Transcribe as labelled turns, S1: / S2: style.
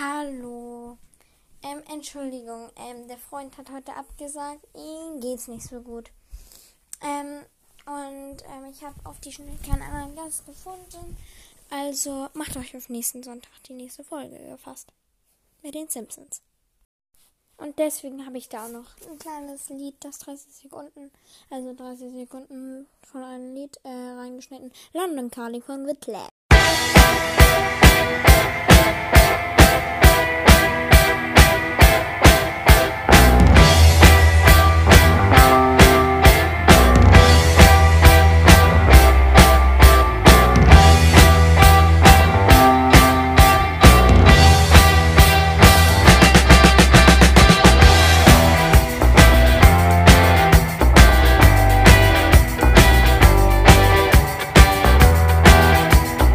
S1: Hallo. Ähm, Entschuldigung, ähm, der Freund hat heute abgesagt. Ihm geht's nicht so gut. Ähm, und ähm, ich habe auf die Schnelle keinen anderen Gast gefunden. Also macht euch auf nächsten Sonntag die nächste Folge gefasst. Mit den Simpsons. Und deswegen habe ich da auch noch ein kleines Lied, das 30 Sekunden, also 30 Sekunden von einem Lied äh, reingeschnitten. London Calling von The Clash.